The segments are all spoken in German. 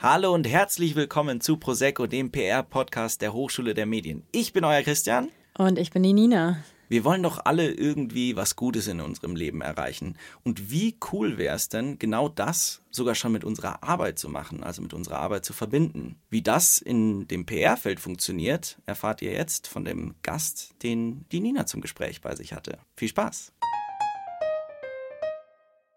Hallo und herzlich willkommen zu Prosecco, dem PR-Podcast der Hochschule der Medien. Ich bin euer Christian. Und ich bin die Nina. Wir wollen doch alle irgendwie was Gutes in unserem Leben erreichen. Und wie cool wäre es denn, genau das sogar schon mit unserer Arbeit zu machen, also mit unserer Arbeit zu verbinden? Wie das in dem PR-Feld funktioniert, erfahrt ihr jetzt von dem Gast, den die Nina zum Gespräch bei sich hatte. Viel Spaß!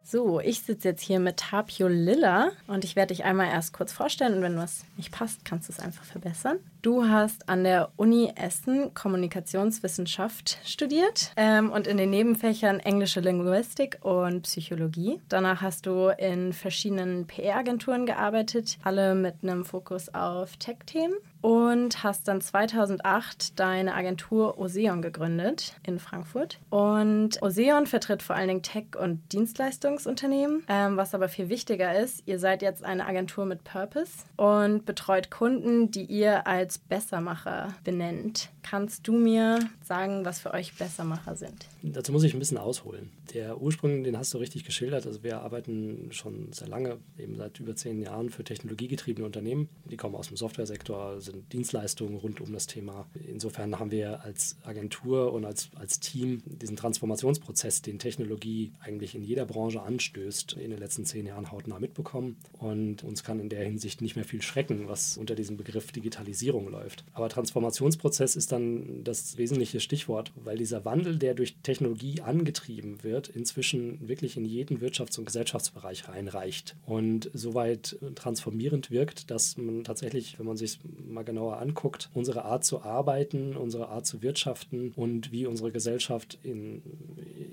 So, ich sitze jetzt hier mit Tapio Lilla und ich werde dich einmal erst kurz vorstellen und wenn was nicht passt, kannst du es einfach verbessern. Du hast an der Uni Essen Kommunikationswissenschaft studiert ähm, und in den Nebenfächern englische Linguistik und Psychologie. Danach hast du in verschiedenen PR-Agenturen gearbeitet, alle mit einem Fokus auf Tech-Themen und hast dann 2008 deine Agentur Oseon gegründet in Frankfurt. Und Oseon vertritt vor allen Dingen Tech- und Dienstleistungsunternehmen. Ähm, was aber viel wichtiger ist, ihr seid jetzt eine Agentur mit Purpose und betreut Kunden, die ihr als Bessermacher benennt. Kannst du mir sagen, was für euch Bessermacher sind? Dazu muss ich ein bisschen ausholen. Der Ursprung, den hast du richtig geschildert. Also wir arbeiten schon sehr lange, eben seit über zehn Jahren für technologiegetriebene Unternehmen. Die kommen aus dem Softwaresektor, sind Dienstleistungen rund um das Thema. Insofern haben wir als Agentur und als, als Team diesen Transformationsprozess, den Technologie eigentlich in jeder Branche anstößt, in den letzten zehn Jahren hautnah mitbekommen. Und uns kann in der Hinsicht nicht mehr viel schrecken, was unter diesem Begriff Digitalisierung läuft. Aber Transformationsprozess ist dann das wesentliche Stichwort, weil dieser Wandel, der durch Technologie angetrieben wird, inzwischen wirklich in jeden Wirtschafts- und Gesellschaftsbereich reinreicht und soweit transformierend wirkt, dass man tatsächlich, wenn man sich mal genauer anguckt, unsere Art zu arbeiten, unsere Art zu wirtschaften und wie unsere Gesellschaft in,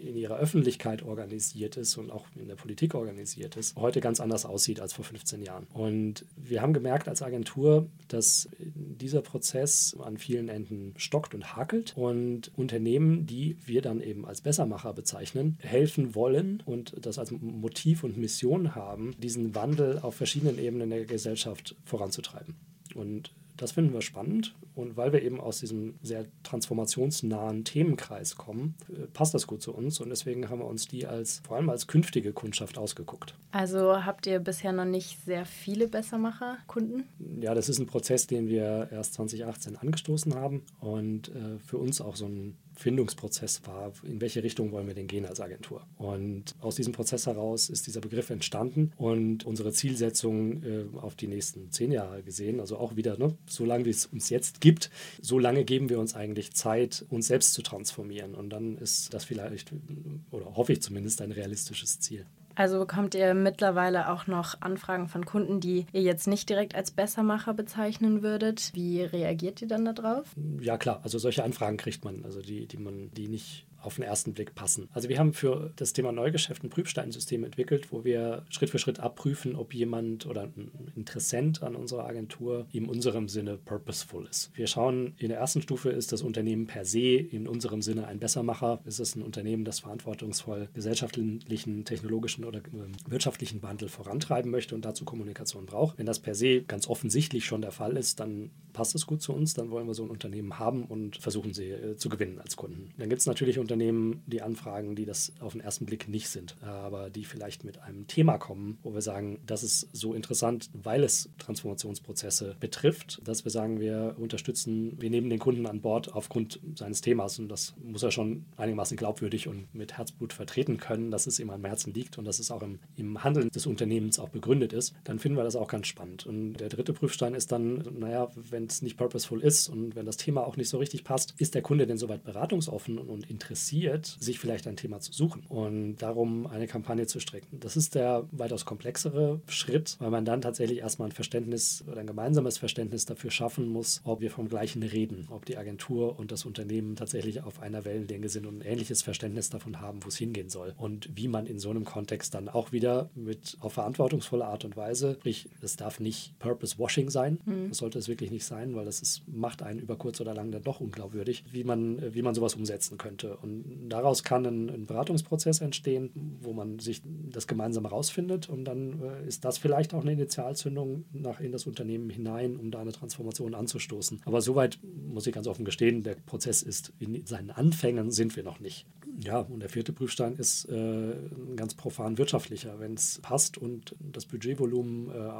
in ihrer Öffentlichkeit organisiert ist und auch in der Politik organisiert ist, heute ganz anders aussieht als vor 15 Jahren. Und wir haben gemerkt als Agentur, dass dieser Prozess an vielen Enden stockt und hakelt und Unternehmen, die wir dann eben als Bessermacher bezeichnen, helfen wollen und das als Motiv und Mission haben, diesen Wandel auf verschiedenen Ebenen der Gesellschaft voranzutreiben. Und das finden wir spannend und weil wir eben aus diesem sehr transformationsnahen Themenkreis kommen, äh, passt das gut zu uns und deswegen haben wir uns die als vor allem als künftige Kundschaft ausgeguckt. Also habt ihr bisher noch nicht sehr viele Bessermacher-Kunden? Ja, das ist ein Prozess, den wir erst 2018 angestoßen haben und äh, für uns auch so ein Findungsprozess war, in welche Richtung wollen wir denn gehen als Agentur. Und aus diesem Prozess heraus ist dieser Begriff entstanden und unsere Zielsetzung äh, auf die nächsten zehn Jahre gesehen, also auch wieder, ne, so lange wie es uns jetzt gibt, so lange geben wir uns eigentlich Zeit, uns selbst zu transformieren. Und dann ist das vielleicht, oder hoffe ich zumindest, ein realistisches Ziel. Also bekommt ihr mittlerweile auch noch Anfragen von Kunden, die ihr jetzt nicht direkt als Bessermacher bezeichnen würdet. Wie reagiert ihr dann darauf? Ja klar, also solche Anfragen kriegt man, also die, die man, die nicht auf den ersten Blick passen. Also wir haben für das Thema Neugeschäft ein Prüfsteinsystem entwickelt, wo wir Schritt für Schritt abprüfen, ob jemand oder ein Interessent an unserer Agentur in unserem Sinne purposeful ist. Wir schauen, in der ersten Stufe ist das Unternehmen per se in unserem Sinne ein Bessermacher. Ist es ein Unternehmen, das verantwortungsvoll gesellschaftlichen, technologischen oder ähm, wirtschaftlichen Wandel vorantreiben möchte und dazu Kommunikation braucht. Wenn das per se ganz offensichtlich schon der Fall ist, dann passt es gut zu uns, dann wollen wir so ein Unternehmen haben und versuchen sie äh, zu gewinnen als Kunden. Dann gibt es natürlich Unternehmen, die anfragen, die das auf den ersten Blick nicht sind, aber die vielleicht mit einem Thema kommen, wo wir sagen, das ist so interessant, weil es Transformationsprozesse betrifft, dass wir sagen, wir unterstützen, wir nehmen den Kunden an Bord aufgrund seines Themas und das muss er schon einigermaßen glaubwürdig und mit Herzblut vertreten können, dass es ihm am Herzen liegt und dass es auch im, im Handeln des Unternehmens auch begründet ist, dann finden wir das auch ganz spannend. Und der dritte Prüfstein ist dann, naja, wenn es nicht purposeful ist und wenn das Thema auch nicht so richtig passt, ist der Kunde denn soweit beratungsoffen und interessiert? Interessiert, sich vielleicht ein Thema zu suchen und darum eine Kampagne zu stricken. Das ist der weitaus komplexere Schritt, weil man dann tatsächlich erstmal ein Verständnis oder ein gemeinsames Verständnis dafür schaffen muss, ob wir vom Gleichen reden, ob die Agentur und das Unternehmen tatsächlich auf einer Wellenlänge sind und ein ähnliches Verständnis davon haben, wo es hingehen soll und wie man in so einem Kontext dann auch wieder mit auf verantwortungsvolle Art und Weise, sprich, es darf nicht Purpose Washing sein, mhm. das sollte es wirklich nicht sein, weil das ist, macht einen über kurz oder lang dann doch unglaubwürdig, wie man, wie man sowas umsetzen könnte. Und und daraus kann ein, ein, Beratungsprozess entstehen, wo man sich das gemeinsam herausfindet und dann äh, ist das vielleicht auch eine Initialzündung nach in das Unternehmen hinein, um da eine Transformation anzustoßen. Aber soweit muss ich ganz offen gestehen, der Prozess ist in seinen Anfängen sind wir noch nicht. Ja, und der vierte Prüfstein ist äh, ganz profan wirtschaftlicher. Wenn es passt und das Budgetvolumen äh,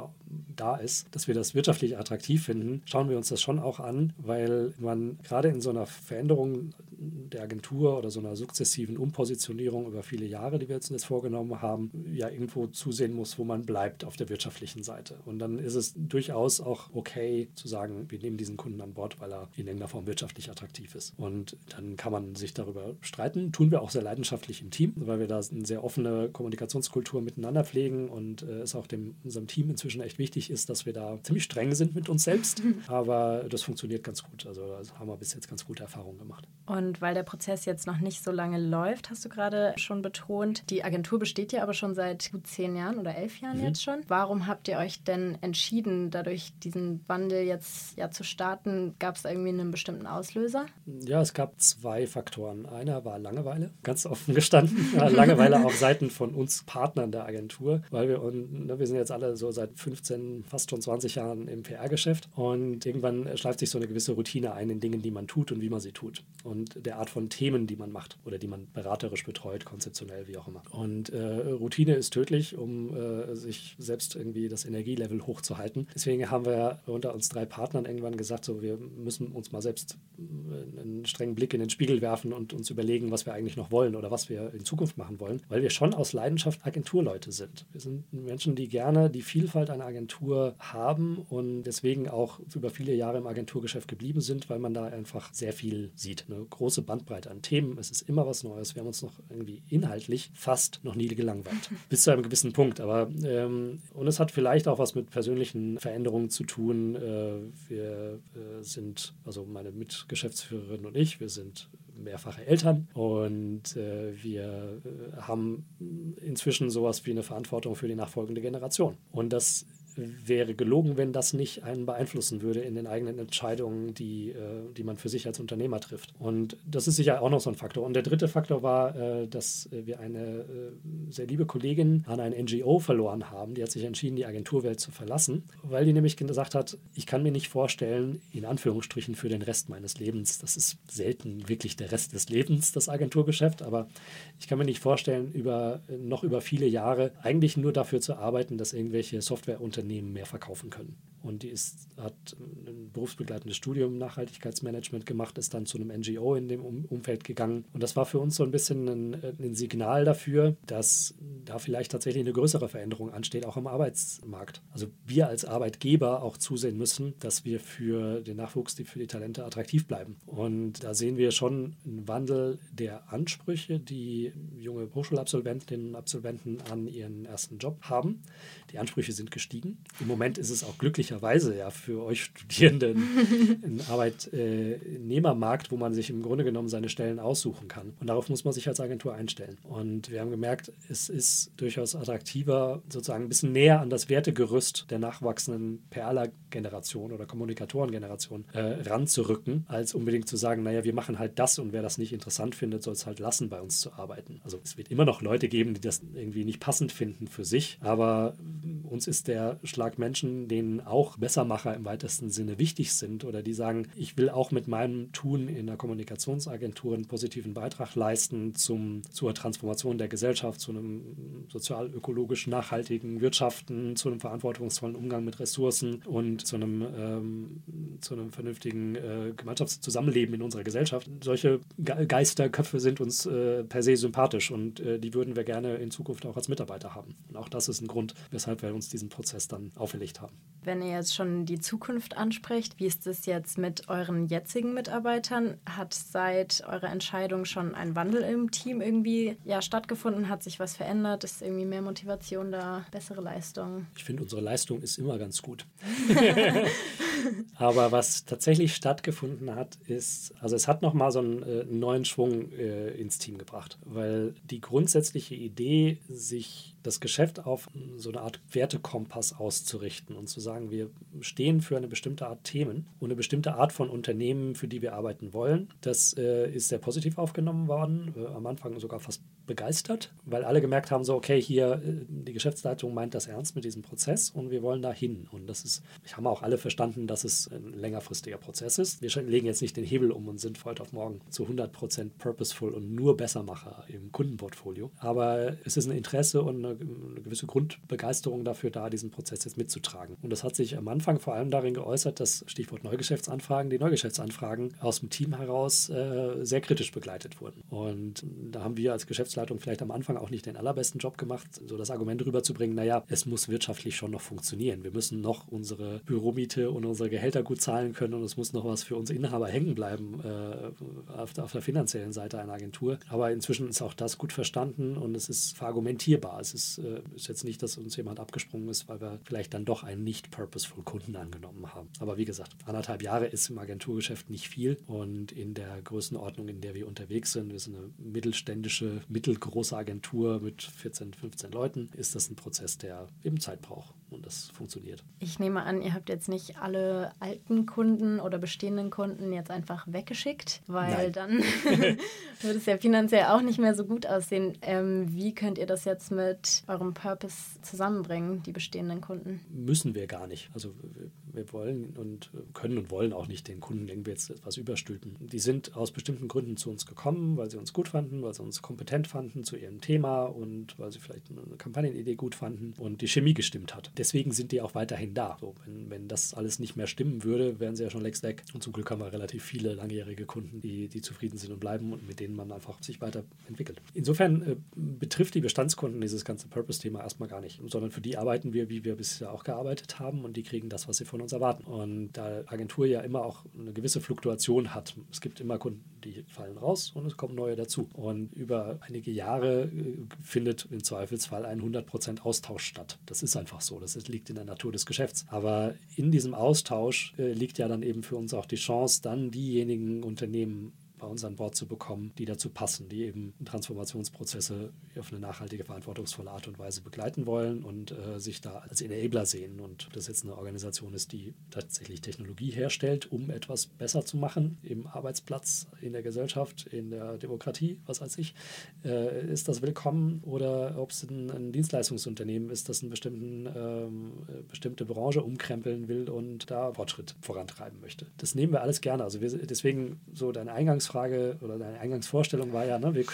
da ist, dass wir das wirtschaftlich attraktiv finden, schauen wir uns das schon auch an, weil man gerade in so einer Veränderung der Agentur oder so einer sukzessiven Umpositionierung über viele Jahre, die wir jetzt vorgenommen haben, ja irgendwo zusehen muss, wo man bleibt auf der wirtschaftlichen Seite. Und dann ist es durchaus auch okay zu sagen, wir nehmen diesen Kunden an Bord, weil er in irgendeiner Form wirtschaftlich attraktiv ist. Und dann kann man sich darüber streiten. Tun wir auch sehr leidenschaftlich im Team, weil wir da eine sehr offene Kommunikationskultur miteinander pflegen und äh, es auch dem, unserem Team inzwischen echt wichtig ist, dass wir da ziemlich streng sind mit uns selbst. Aber das funktioniert ganz gut. Also da haben wir bis jetzt ganz gute Erfahrungen gemacht. Und weil der Prozess jetzt noch nicht so lange läuft, hast du gerade schon betont, die Agentur besteht ja aber schon seit gut zehn Jahren oder elf Jahren mhm. jetzt schon. Warum habt ihr euch denn entschieden, dadurch diesen Wandel jetzt ja zu starten? Gab es irgendwie einen bestimmten Auslöser? Ja, es gab zwei Faktoren. Einer war Langeweile, ganz offen gestanden. Langeweile auf Seiten von uns Partnern der Agentur, weil wir, und, ne, wir sind jetzt alle so seit 15, fast schon 20 Jahren im PR-Geschäft und irgendwann schleift sich so eine gewisse Routine ein in Dingen, die man tut und wie man sie tut und der Art von Themen, die man macht oder die man beraterisch betreut, konzeptionell, wie auch immer. Und äh, Routine ist tödlich, um äh, sich selbst irgendwie das Energielevel hochzuhalten. Deswegen haben wir unter uns drei Partnern irgendwann gesagt, so wir müssen uns mal selbst äh, einen strengen Blick in den Spiegel werfen und uns überlegen, was wir eigentlich noch wollen oder was wir in Zukunft machen wollen, weil wir schon aus Leidenschaft Agenturleute sind. Wir sind Menschen, die gerne die Vielfalt einer Agentur haben und deswegen auch über viele Jahre im Agenturgeschäft geblieben sind, weil man da einfach sehr viel sieht. Eine große Bandbreite an Themen. Es ist immer was Neues. Wir haben uns noch irgendwie inhaltlich fast noch nie gelangweilt. Bis zu einem gewissen Punkt. Aber ähm, und es hat vielleicht auch was mit persönlichen Veränderungen zu tun. Äh, wir äh, sind, also meine Mitgeschäftsführerin und ich, wir sind mehrfache Eltern und äh, wir äh, haben inzwischen sowas wie eine Verantwortung für die nachfolgende Generation. Und das wäre gelogen, wenn das nicht einen beeinflussen würde in den eigenen Entscheidungen, die, äh, die man für sich als Unternehmer trifft. Und das ist sicher auch noch so ein Faktor. Und der dritte Faktor war, äh, dass wir eine äh, sehr liebe Kollegin an ein NGO verloren haben. Die hat sich entschieden, die Agenturwelt zu verlassen, weil die nämlich gesagt hat, ich kann mir nicht vorstellen, in Anführungsstrichen für den Rest meines Lebens, das ist selten wirklich der Rest des Lebens, das Agenturgeschäft, aber ich kann mir nicht vorstellen, über, noch über viele Jahre eigentlich nur dafür zu arbeiten, dass irgendwelche Softwareunternehmen Unternehmen mehr verkaufen können. Und die ist, hat ein berufsbegleitendes Studium Nachhaltigkeitsmanagement gemacht, ist dann zu einem NGO in dem Umfeld gegangen. Und das war für uns so ein bisschen ein, ein Signal dafür, dass da vielleicht tatsächlich eine größere Veränderung ansteht, auch am Arbeitsmarkt. Also wir als Arbeitgeber auch zusehen müssen, dass wir für den Nachwuchs, für die Talente attraktiv bleiben. Und da sehen wir schon einen Wandel der Ansprüche, die junge Hochschulabsolventinnen und Absolventen an ihren ersten Job haben. Die Ansprüche sind gestiegen. Im Moment ist es auch glücklicherweise ja für euch Studierenden ein Arbeitnehmermarkt, wo man sich im Grunde genommen seine Stellen aussuchen kann. Und darauf muss man sich als Agentur einstellen. Und wir haben gemerkt, es ist durchaus attraktiver, sozusagen ein bisschen näher an das Wertegerüst der nachwachsenden Perla-Generation oder Kommunikatoren-Generation äh, ranzurücken, als unbedingt zu sagen, naja, wir machen halt das und wer das nicht interessant findet, soll es halt lassen, bei uns zu arbeiten. Also es wird immer noch Leute geben, die das irgendwie nicht passend finden für sich, aber uns ist der Schlag Menschen, denen auch Bessermacher im weitesten Sinne wichtig sind oder die sagen, ich will auch mit meinem Tun in der Kommunikationsagentur einen positiven Beitrag leisten zum, zur Transformation der Gesellschaft, zu einem sozial-ökologisch nachhaltigen Wirtschaften, zu einem verantwortungsvollen Umgang mit Ressourcen und zu einem, ähm, zu einem vernünftigen äh, Gemeinschaftszusammenleben in unserer Gesellschaft. Solche Ge Geisterköpfe sind uns äh, per se sympathisch und äh, die würden wir gerne in Zukunft auch als Mitarbeiter haben. Und auch das ist ein Grund, weshalb wir uns diesen Prozess dann auferlegt haben. Wenn ihr jetzt schon die Zukunft ansprecht, wie ist es jetzt mit euren jetzigen Mitarbeitern? Hat seit eurer Entscheidung schon ein Wandel im Team irgendwie ja, stattgefunden? Hat sich was verändert? Ist irgendwie mehr Motivation da, bessere Leistung? Ich finde, unsere Leistung ist immer ganz gut. Aber was tatsächlich stattgefunden hat, ist, also es hat nochmal so einen, äh, neuen Schwung äh, ins Team gebracht, weil die grundsätzliche Idee, sich das Geschäft auf so eine Art Wert Wertekompass auszurichten und zu sagen, wir stehen für eine bestimmte Art Themen und eine bestimmte Art von Unternehmen, für die wir arbeiten wollen. Das äh, ist sehr positiv aufgenommen worden, äh, am Anfang sogar fast begeistert, weil alle gemerkt haben, so, okay, hier, äh, die Geschäftsleitung meint das ernst mit diesem Prozess und wir wollen da hin. Und das ist, ich habe auch alle verstanden, dass es ein längerfristiger Prozess ist. Wir legen jetzt nicht den Hebel um und sind heute auf morgen zu 100% purposeful und nur Bessermacher im Kundenportfolio. Aber es ist ein Interesse und eine, eine gewisse Grundbegeisterung dafür da, diesen Prozess jetzt mitzutragen. Und das hat sich am Anfang vor allem darin geäußert, dass Stichwort Neugeschäftsanfragen, die Neugeschäftsanfragen aus dem Team heraus äh, sehr kritisch begleitet wurden. Und da haben wir als Geschäftsleitung vielleicht am Anfang auch nicht den allerbesten Job gemacht, so das Argument rüberzubringen, naja, es muss wirtschaftlich schon noch funktionieren. Wir müssen noch unsere Büromiete und unsere Gehälter gut zahlen können und es muss noch was für unsere Inhaber hängen bleiben äh, auf, der, auf, der, finanziellen Seite einer Agentur. Aber inzwischen ist auch das gut verstanden und es ist verargumentierbar. Es ist, äh, ist jetzt nicht, dass uns jemand abgesprungen ist, weil wir vielleicht dann doch einen nicht purposeful Kunden angenommen haben. Aber wie gesagt, anderthalb Jahre ist im Agenturgeschäft nicht viel und in der Größenordnung, in der wir unterwegs sind, wir sind eine mittelständische, mittelgroße Agentur mit 14, 15 Leuten, ist das ein Prozess, der eben Zeit braucht und das funktioniert. Ich nehme an, ihr habt jetzt nicht alle alten Kunden oder bestehenden Kunden jetzt einfach weggeschickt, weil Nein. dann würde es ja finanziell auch nicht mehr so gut aussehen. Ähm, wie könnt ihr das jetzt mit eurem Purpose zusammenbringen, die bestehenden Kunden? Müssen wir gar nicht. Also wir wollen und können und wollen auch nicht den Kunden irgendwie jetzt etwas überstülpen. Die sind aus bestimmten Gründen zu uns gekommen, weil sie uns gut fanden, weil sie uns kompetent fanden zu ihrem Thema und weil sie vielleicht eine Kampagnenidee gut fanden und die Chemie gestimmt hat deswegen sind die auch weiterhin da. So, wenn, wenn das alles nicht mehr stimmen würde, wären sie ja schon längst weg. Und zum Glück haben wir relativ viele langjährige Kunden, die, die zufrieden sind und bleiben und mit denen man einfach sich weiterentwickelt. Insofern äh, betrifft die Bestandskunden dieses ganze Purpose-Thema erstmal gar nicht, sondern für die arbeiten wir, wie wir bisher auch gearbeitet haben und die kriegen das, was sie von uns erwarten. Und da Agentur ja immer auch eine gewisse Fluktuation hat, es gibt immer Kunden, die fallen raus und es kommen neue dazu. Und über einige Jahre äh, findet im Zweifelsfall ein 100% Austausch statt. Das ist einfach so. Das das liegt in der Natur des Geschäfts. Aber in diesem Austausch äh, liegt ja dann eben für uns auch die Chance, dann diejenigen Unternehmen bei uns an Bord zu bekommen, die dazu passen, die eben Transformationsprozesse auf eine nachhaltige, verantwortungsvolle Art und Weise begleiten wollen und äh, sich da als Enabler sehen. Und das jetzt eine Organisation ist, die tatsächlich Technologie herstellt, um etwas besser zu machen im Arbeitsplatz, in der Gesellschaft, in der Demokratie, was weiß ich, äh, ist das willkommen oder ob es ein, ein, Dienstleistungsunternehmen ist, das eine ähm, bestimmte Branche umkrempeln will und da Fortschritt vorantreiben möchte. Das nehmen wir alles gerne. Also wir, deswegen so deine Eingangs Eingangsfrage oder deine Eingangsvorstellung war ja, ne, wir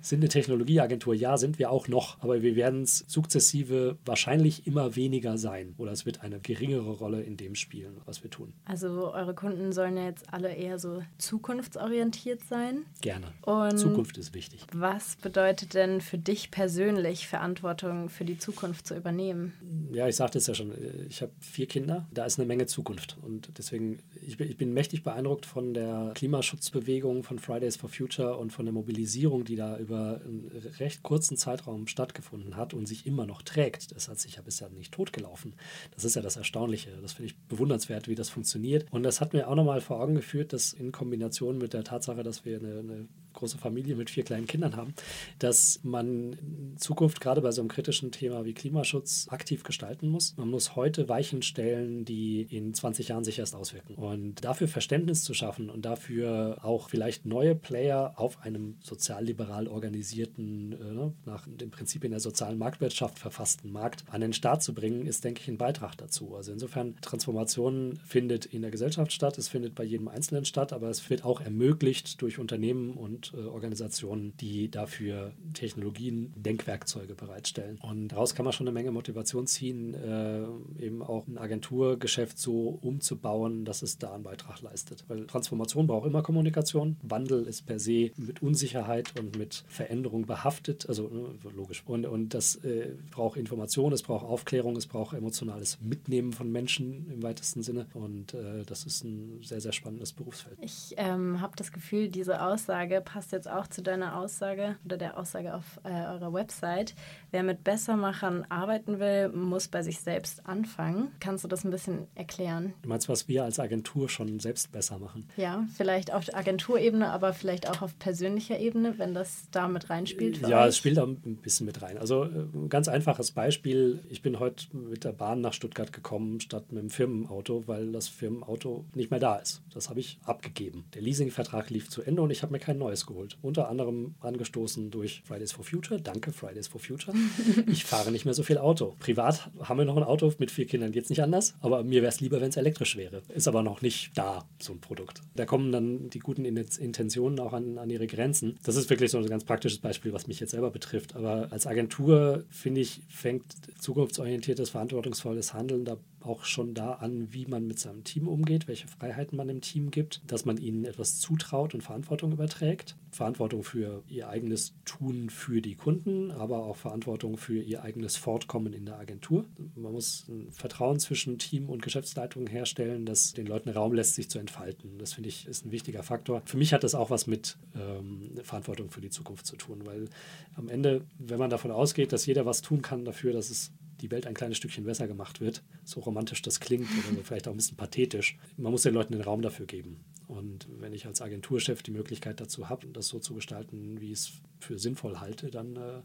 sind eine Technologieagentur. Ja, sind wir auch noch, aber wir werden es sukzessive wahrscheinlich immer weniger sein oder es wird eine geringere Rolle in dem spielen, was wir tun. Also eure Kunden sollen ja jetzt alle eher so zukunftsorientiert sein. Gerne. Und Zukunft ist wichtig. Was bedeutet denn für dich persönlich Verantwortung für die Zukunft zu übernehmen? Ja, ich sagte es ja schon, ich habe vier Kinder, da ist eine Menge Zukunft und deswegen, ich bin, ich bin mächtig beeindruckt von der Klimaschutzbewegung Bewegung von Fridays for Future und von der Mobilisierung, die da über einen recht kurzen Zeitraum stattgefunden hat und sich immer noch trägt. Das hat sich ja bisher nicht totgelaufen. Das ist ja das Erstaunliche. Das finde ich bewundernswert, wie das funktioniert. Und das hat mir auch nochmal vor Augen geführt, dass in Kombination mit der Tatsache, dass wir eine, eine große Familie mit vier kleinen Kindern haben, dass man in Zukunft gerade bei so einem kritischen Thema wie Klimaschutz aktiv gestalten muss. Man muss heute Weichen stellen, die in 20 Jahren sich erst auswirken. Und dafür Verständnis zu schaffen und dafür auch vielleicht neue Player auf einem sozialliberal organisierten, äh, ne, nach den Prinzipien der sozialen Marktwirtschaft verfassten Markt an den Start zu bringen, ist, denke ich, ein Beitrag dazu. Also insofern, Transformation findet in der Gesellschaft statt, es findet bei jedem Einzelnen statt, aber es wird auch ermöglicht durch Unternehmen und äh, Organisationen, die dafür Technologien, Denkwerkzeuge bereitstellen. Und daraus kann man schon eine Menge Motivation ziehen, äh, eben auch ein Agenturgeschäft so umzubauen, dass es da einen Beitrag leistet. Weil Transformation braucht immer Kommunikation. Wandel ist per se mit Unsicherheit und mit Veränderung behaftet, also ne, logisch. Und, und das äh, braucht Information, es braucht Aufklärung, es braucht emotionales Mitnehmen von Menschen im weitesten Sinne. Und äh, das ist ein sehr, sehr spannendes Berufsfeld. Ich ähm, habe das Gefühl, diese Aussage passt passt jetzt auch zu deiner Aussage oder der Aussage auf äh, eurer Website. Wer mit Bessermachern arbeiten will, muss bei sich selbst anfangen. Kannst du das ein bisschen erklären? Du meinst, was wir als Agentur schon selbst besser machen? Ja, vielleicht auf Agenturebene, aber vielleicht auch auf persönlicher Ebene, wenn das da mit reinspielt. ja, euch? es spielt da ein bisschen mit rein. Also ein äh, ganz einfaches Beispiel. Ich bin heute mit der Bahn nach Stuttgart gekommen, statt mit dem Firmenauto, weil das Firmenauto nicht mehr da ist. Das habe ich abgegeben. Der Leasingvertrag lief zu Ende und ich habe mir kein neues geholt. Unter anderem angestoßen durch Fridays for Future. Danke, Fridays for Future. ich fahre nicht mehr so viel Auto. Privat haben wir noch ein Auto. Mit vier Kindern geht es nicht anders. Aber mir wäre es lieber, wenn es elektrisch wäre. Ist aber noch nicht da, so ein Produkt. Da kommen dann die guten Intentionen auch an, an ihre Grenzen. Das ist wirklich so ein ganz praktisches Beispiel, was mich jetzt selber betrifft. Aber als Agentur, finde ich, fängt zukunftsorientiertes, verantwortungsvolles Handeln da auch schon da an, wie man mit seinem Team umgeht, welche Freiheiten man im Team gibt, dass man ihnen etwas zutraut und Verantwortung überträgt. Verantwortung für ihr eigenes Tun für die Kunden, aber auch Verantwortung für ihr eigenes Fortkommen in der Agentur. Man muss ein Vertrauen zwischen Team und Geschäftsleitung herstellen, das den Leuten Raum lässt, sich zu entfalten. Das finde ich ist ein wichtiger Faktor. Für mich hat das auch was mit ähm, Verantwortung für die Zukunft zu tun, weil am Ende, wenn man davon ausgeht, dass jeder was tun kann dafür, dass es die Welt ein kleines Stückchen besser gemacht wird, so romantisch das klingt oder vielleicht auch ein bisschen pathetisch, man muss den Leuten den Raum dafür geben. Und wenn ich als Agenturchef die Möglichkeit dazu habe, das so zu gestalten, wie ich es für sinnvoll halte, dann äh,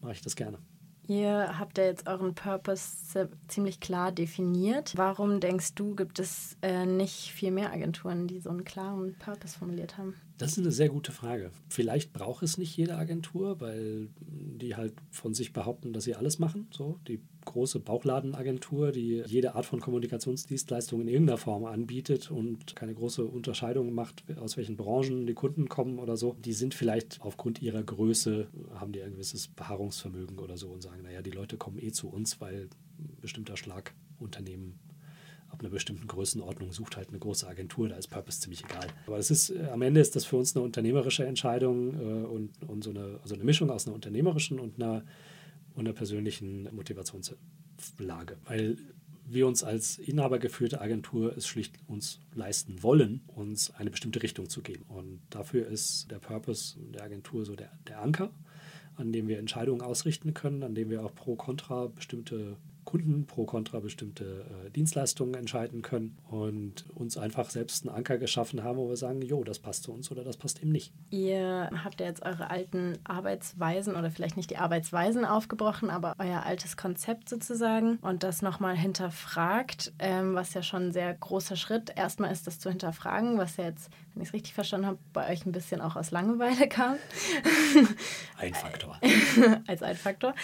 mache ich das gerne. Ihr habt ja jetzt euren Purpose ziemlich klar definiert. Warum denkst du, gibt es äh, nicht viel mehr Agenturen, die so einen klaren Purpose formuliert haben? Das ist eine sehr gute Frage. Vielleicht braucht es nicht jede Agentur, weil die halt von sich behaupten, dass sie alles machen. So, die große Bauchladenagentur, die jede Art von Kommunikationsdienstleistung in irgendeiner Form anbietet und keine große Unterscheidung macht, aus welchen Branchen die Kunden kommen oder so. Die sind vielleicht aufgrund ihrer Größe, haben die ein gewisses Beharrungsvermögen oder so und sagen, naja, die Leute kommen eh zu uns, weil ein bestimmter Schlag Unternehmen ab einer bestimmten Größenordnung sucht halt eine große Agentur, da ist Purpose ziemlich egal. Aber es ist, äh, am Ende ist das für uns eine unternehmerische Entscheidung äh, und, und so eine, also eine Mischung aus einer unternehmerischen und einer, und einer persönlichen Motivationslage. Weil wir uns als inhabergeführte Agentur es schlicht uns leisten wollen, uns eine bestimmte Richtung zu geben. Und dafür ist der Purpose der Agentur so der, der Anker, an dem wir Entscheidungen ausrichten können, an dem wir auch pro kontra bestimmte Kunden pro kontra bestimmte äh, Dienstleistungen entscheiden können und uns einfach selbst einen Anker geschaffen haben, wo wir sagen, jo, das passt zu uns oder das passt eben nicht. Ihr habt ja jetzt eure alten Arbeitsweisen oder vielleicht nicht die Arbeitsweisen aufgebrochen, aber euer altes Konzept sozusagen und das nochmal hinterfragt, ähm, was ja schon ein sehr großer Schritt erstmal ist, das zu hinterfragen, was ja jetzt, wenn ich es richtig verstanden habe, bei euch ein bisschen auch aus Langeweile kam. Ein Faktor. Als ein Faktor.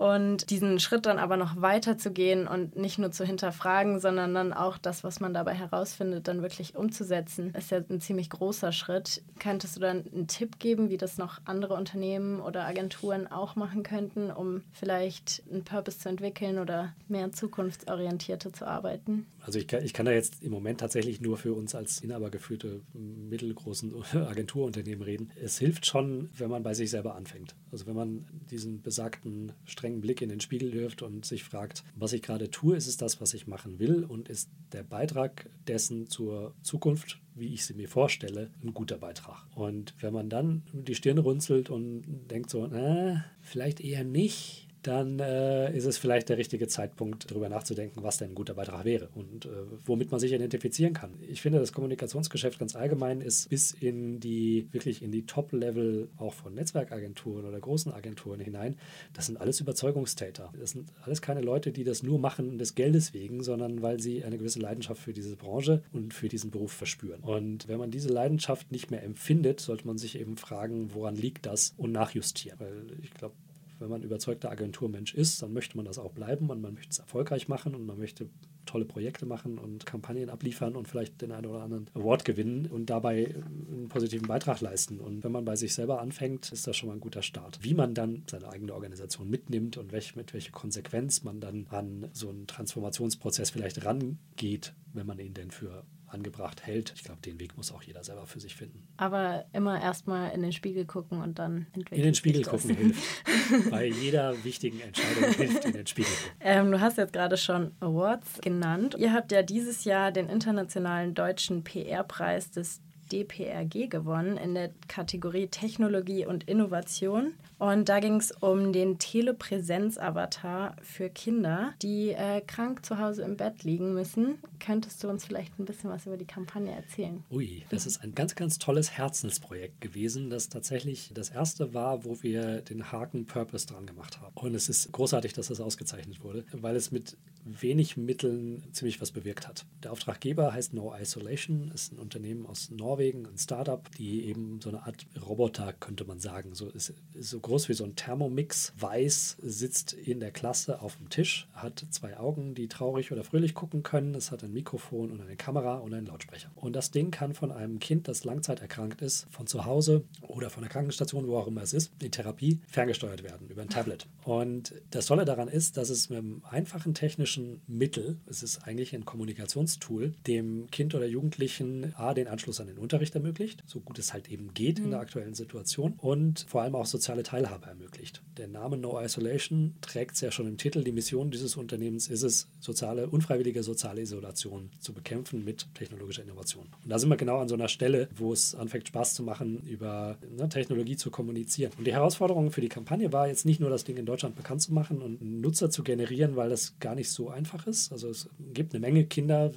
Und diesen Schritt dann aber noch weiterzugehen und nicht nur zu hinterfragen, sondern dann auch das, was man dabei herausfindet, dann wirklich umzusetzen, ist ja ein ziemlich großer Schritt. Könntest du dann einen Tipp geben, wie das noch andere Unternehmen oder Agenturen auch machen könnten, um vielleicht einen Purpose zu entwickeln oder mehr zukunftsorientierter zu arbeiten? Also ich kann, ich kann da jetzt im Moment tatsächlich nur für uns als inhabergeführte mittelgroßen Agenturunternehmen reden. Es hilft schon, wenn man bei sich selber anfängt. Also wenn man diesen besagten strengen Blick in den Spiegel wirft und sich fragt, was ich gerade tue, ist es das, was ich machen will und ist der Beitrag dessen zur Zukunft, wie ich sie mir vorstelle, ein guter Beitrag. Und wenn man dann die Stirn runzelt und denkt so, äh, vielleicht eher nicht, dann äh, ist es vielleicht der richtige Zeitpunkt, darüber nachzudenken, was denn ein guter Beitrag wäre und äh, womit man sich identifizieren kann. Ich finde, das Kommunikationsgeschäft ganz allgemein ist bis in die, wirklich in die Top-Level auch von Netzwerkagenturen oder großen Agenturen hinein, das sind alles Überzeugungstäter. Das sind alles keine Leute, die das nur machen des Geldes wegen, sondern weil sie eine gewisse Leidenschaft für diese Branche und für diesen Beruf verspüren. Und wenn man diese Leidenschaft nicht mehr empfindet, sollte man sich eben fragen, woran liegt das und nachjustieren. Weil ich glaube, wenn man überzeugter Agenturmensch ist, dann möchte man das auch bleiben und man möchte es erfolgreich machen und man möchte tolle Projekte machen und Kampagnen abliefern und vielleicht den einen oder anderen Award gewinnen und dabei einen positiven Beitrag leisten. Und wenn man bei sich selber anfängt, ist das schon mal ein guter Start. Wie man dann seine eigene Organisation mitnimmt und welch, mit welcher Konsequenz man dann an so einen Transformationsprozess vielleicht rangeht, wenn man ihn denn für angebracht hält. Ich glaube, den Weg muss auch jeder selber für sich finden. Aber immer erstmal in den Spiegel gucken und dann entwickeln. In den Spiegel gucken hilft. Bei jeder wichtigen Entscheidung hilft in den Spiegel gucken. Ähm, du hast jetzt gerade schon Awards genannt. Ihr habt ja dieses Jahr den internationalen deutschen PR-Preis des DPRG gewonnen in der Kategorie Technologie und Innovation. Und da ging es um den Telepräsenz-Avatar für Kinder, die äh, krank zu Hause im Bett liegen müssen. Könntest du uns vielleicht ein bisschen was über die Kampagne erzählen? Ui, das ist ein ganz, ganz tolles Herzensprojekt gewesen, das tatsächlich das erste war, wo wir den Haken Purpose dran gemacht haben. Und es ist großartig, dass das ausgezeichnet wurde, weil es mit wenig Mitteln ziemlich was bewirkt hat. Der Auftraggeber heißt No Isolation, ist ein Unternehmen aus Norwegen, ein Startup, die eben so eine Art Roboter, könnte man sagen, so ist, so groß wie so ein Thermomix, weiß, sitzt in der Klasse auf dem Tisch, hat zwei Augen, die traurig oder fröhlich gucken können. Es hat ein Mikrofon und eine Kamera und einen Lautsprecher. Und das Ding kann von einem Kind, das langzeiterkrankt ist, von zu Hause oder von der Krankenstation, wo auch immer es ist, in Therapie ferngesteuert werden über ein Tablet. Und das Tolle daran ist, dass es mit einem einfachen technischen Mittel, es ist eigentlich ein Kommunikationstool, dem Kind oder Jugendlichen A, den Anschluss an den Unterricht ermöglicht, so gut es halt eben geht mhm. in der aktuellen Situation und vor allem auch soziale Teilhabe ermöglicht. Der Name No Isolation trägt es ja schon im Titel. Die Mission dieses Unternehmens ist es, soziale, unfreiwillige soziale Isolation zu bekämpfen mit technologischer Innovation. Und da sind wir genau an so einer Stelle, wo es anfängt Spaß zu machen, über ne, Technologie zu kommunizieren. Und die Herausforderung für die Kampagne war jetzt nicht nur das Ding in Deutschland bekannt zu machen und Nutzer zu generieren, weil das gar nicht so einfach ist. Also es gibt eine Menge Kinder,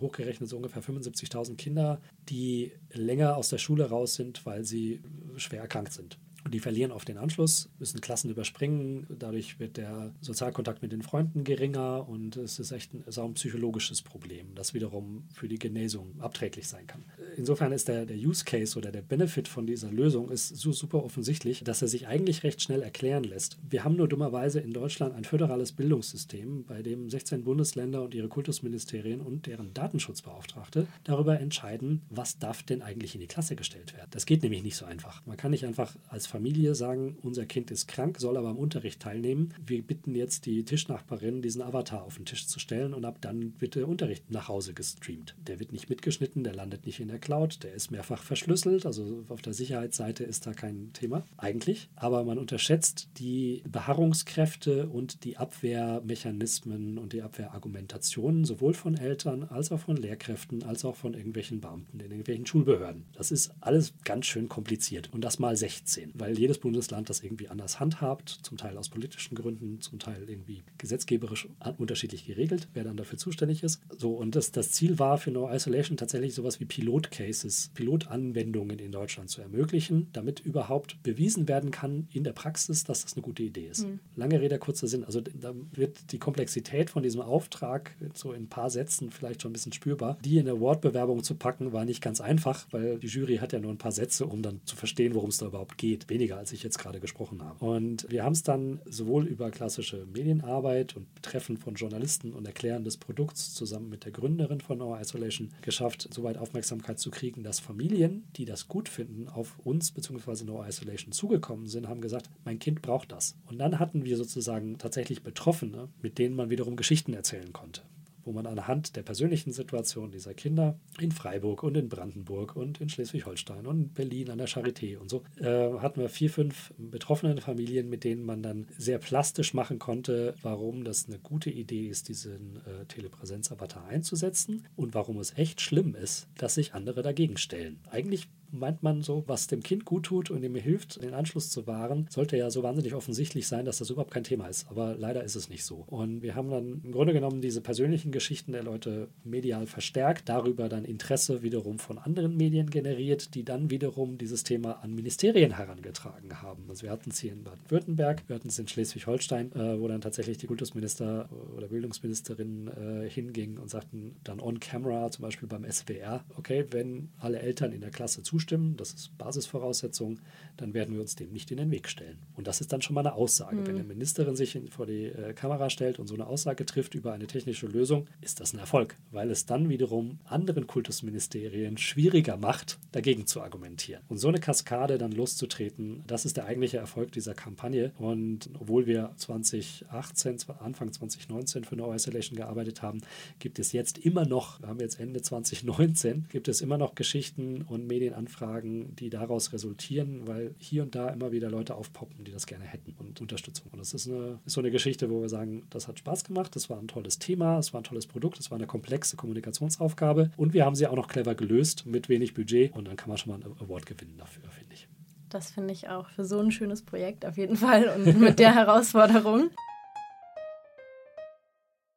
hochgerechnet so ungefähr 75.000 Kinder, die länger aus der Schule raus sind, weil sie schwer erkrankt sind. Und die verlieren oft den Anschluss, müssen Klassen überspringen. Dadurch wird der Sozialkontakt mit den Freunden geringer und es ist echt ein, ist auch ein psychologisches Problem, das wiederum für die Genesung abträglich sein kann. Insofern ist der, der Use Case oder der Benefit von dieser Lösung ist so super offensichtlich, dass er sich eigentlich recht schnell erklären lässt. Wir haben nur dummerweise in Deutschland ein föderales Bildungssystem, bei dem 16 Bundesländer und ihre Kultusministerien und deren Datenschutzbeauftragte darüber entscheiden, was darf denn eigentlich in die Klasse gestellt werden. Das geht nämlich nicht so einfach. Man kann nicht einfach als Familie sagen, unser Kind ist krank, soll aber am Unterricht teilnehmen. Wir bitten jetzt die Tischnachbarin, diesen Avatar auf den Tisch zu stellen und ab dann wird der Unterricht nach Hause gestreamt. Der wird nicht mitgeschnitten, der landet nicht in der Cloud, der ist mehrfach verschlüsselt, also auf der Sicherheitsseite ist da kein Thema eigentlich. Aber man unterschätzt die Beharrungskräfte und die Abwehrmechanismen und die Abwehrargumentationen sowohl von Eltern als auch von Lehrkräften als auch von irgendwelchen Beamten in irgendwelchen Schulbehörden. Das ist alles ganz schön kompliziert und das mal 16 weil jedes Bundesland das irgendwie anders handhabt, zum Teil aus politischen Gründen, zum Teil irgendwie gesetzgeberisch unterschiedlich geregelt, wer dann dafür zuständig ist. So, und das, das Ziel war für No Isolation tatsächlich sowas wie Pilotcases, Pilotanwendungen in Deutschland zu ermöglichen, damit überhaupt bewiesen werden kann in der Praxis, dass das eine gute Idee ist. Mhm. Lange Rede, kurzer Sinn. Also da wird die Komplexität von diesem Auftrag so in ein paar Sätzen vielleicht schon ein bisschen spürbar. Die in der Wortbewerbung zu packen, war nicht ganz einfach, weil die Jury hat ja nur ein paar Sätze, um dann zu verstehen, worum es da überhaupt geht weniger, als ich jetzt gerade gesprochen habe. Und wir haben es dann sowohl über klassische Medienarbeit und Betreffen von Journalisten und Erklären des Produkts zusammen mit der Gründerin von Our Isolation geschafft, soweit Aufmerksamkeit zu kriegen, dass Familien, die das gut finden, auf uns bzw. No Isolation zugekommen sind, haben gesagt, mein Kind braucht das. Und dann hatten wir sozusagen tatsächlich Betroffene, mit denen man wiederum Geschichten erzählen konnte wo man anhand der persönlichen Situation dieser Kinder in Freiburg und in Brandenburg und in Schleswig-Holstein und Berlin an der Charité und so, äh, hatten wir vier, fünf betroffene Familien, mit denen man dann sehr plastisch machen konnte, warum das eine gute Idee ist, diesen äh, Telepräsenz-Avatar einzusetzen und warum es echt schlimm ist, dass sich andere dagegen stellen. Eigentlich meint man so, was dem Kind gut tut und ihm hilft, den Anschluss zu wahren, sollte ja so wahnsinnig offensichtlich sein, dass das überhaupt kein Thema ist. Aber leider ist es nicht so. Und wir haben dann im Grunde genommen diese persönlichen Geschichten der Leute medial verstärkt, darüber dann Interesse wiederum von anderen Medien generiert, die dann wiederum dieses Thema an Ministerien herangetragen haben. Also wir hatten es hier in Baden-Württemberg, wir hatten es in Schleswig-Holstein, äh, wo dann tatsächlich die Kultusminister oder Bildungsministerin äh, hinging und sagten dann on camera, zum Beispiel beim SWR, okay, wenn alle Eltern in der Klasse zustimmen, zustimmen, das ist Basisvoraussetzung, dann werden wir uns dem nicht in den Weg stellen. Und das ist dann schon mal eine Aussage. Mhm. Wenn eine Ministerin sich vor die äh, Kamera stellt und so eine Aussage trifft über eine technische Lösung, ist das ein Erfolg, weil es dann wiederum anderen Kultusministerien schwieriger macht, dagegen zu argumentieren. Und so eine Kaskade dann loszutreten, das ist der eigentliche Erfolg dieser Kampagne. Und obwohl wir 2018, Anfang 2019 für No Isolation gearbeitet haben, gibt es jetzt immer noch, wir haben jetzt Ende 2019, gibt es immer noch Geschichten und Medienanfragen, Anfragen, die daraus resultieren, weil hier und da immer wieder Leute aufpoppen, die das gerne hätten und Unterstützung. Und das ist, eine, ist so eine Geschichte, wo wir sagen, das hat Spaß gemacht, das war ein tolles Thema, es war ein tolles Produkt, es war eine komplexe Kommunikationsaufgabe und wir haben sie auch noch clever gelöst mit wenig Budget und dann kann man schon mal einen Award gewinnen dafür, finde ich. Das finde ich auch für so ein schönes Projekt auf jeden Fall und mit der Herausforderung.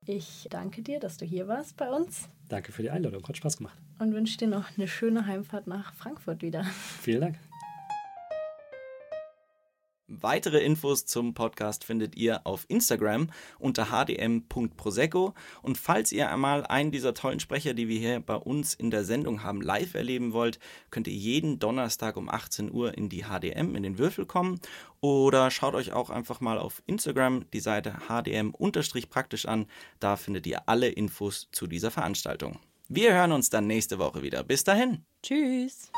Ich danke dir, dass du hier warst bei uns. Danke für die Einladung, hat Spaß gemacht. Und wünsche dir noch eine schöne Heimfahrt nach Frankfurt wieder. Vielen Dank. Weitere Infos zum Podcast findet ihr auf Instagram unter hdm.prosecco. Und falls ihr einmal einen dieser tollen Sprecher, die wir hier bei uns in der Sendung haben, live erleben wollt, könnt ihr jeden Donnerstag um 18 Uhr in die HDM, in den Würfel kommen. Oder schaut euch auch einfach mal auf Instagram die Seite hdm-praktisch an. Da findet ihr alle Infos zu dieser Veranstaltung. Wir hören uns dann nächste Woche wieder. Bis dahin. Tschüss.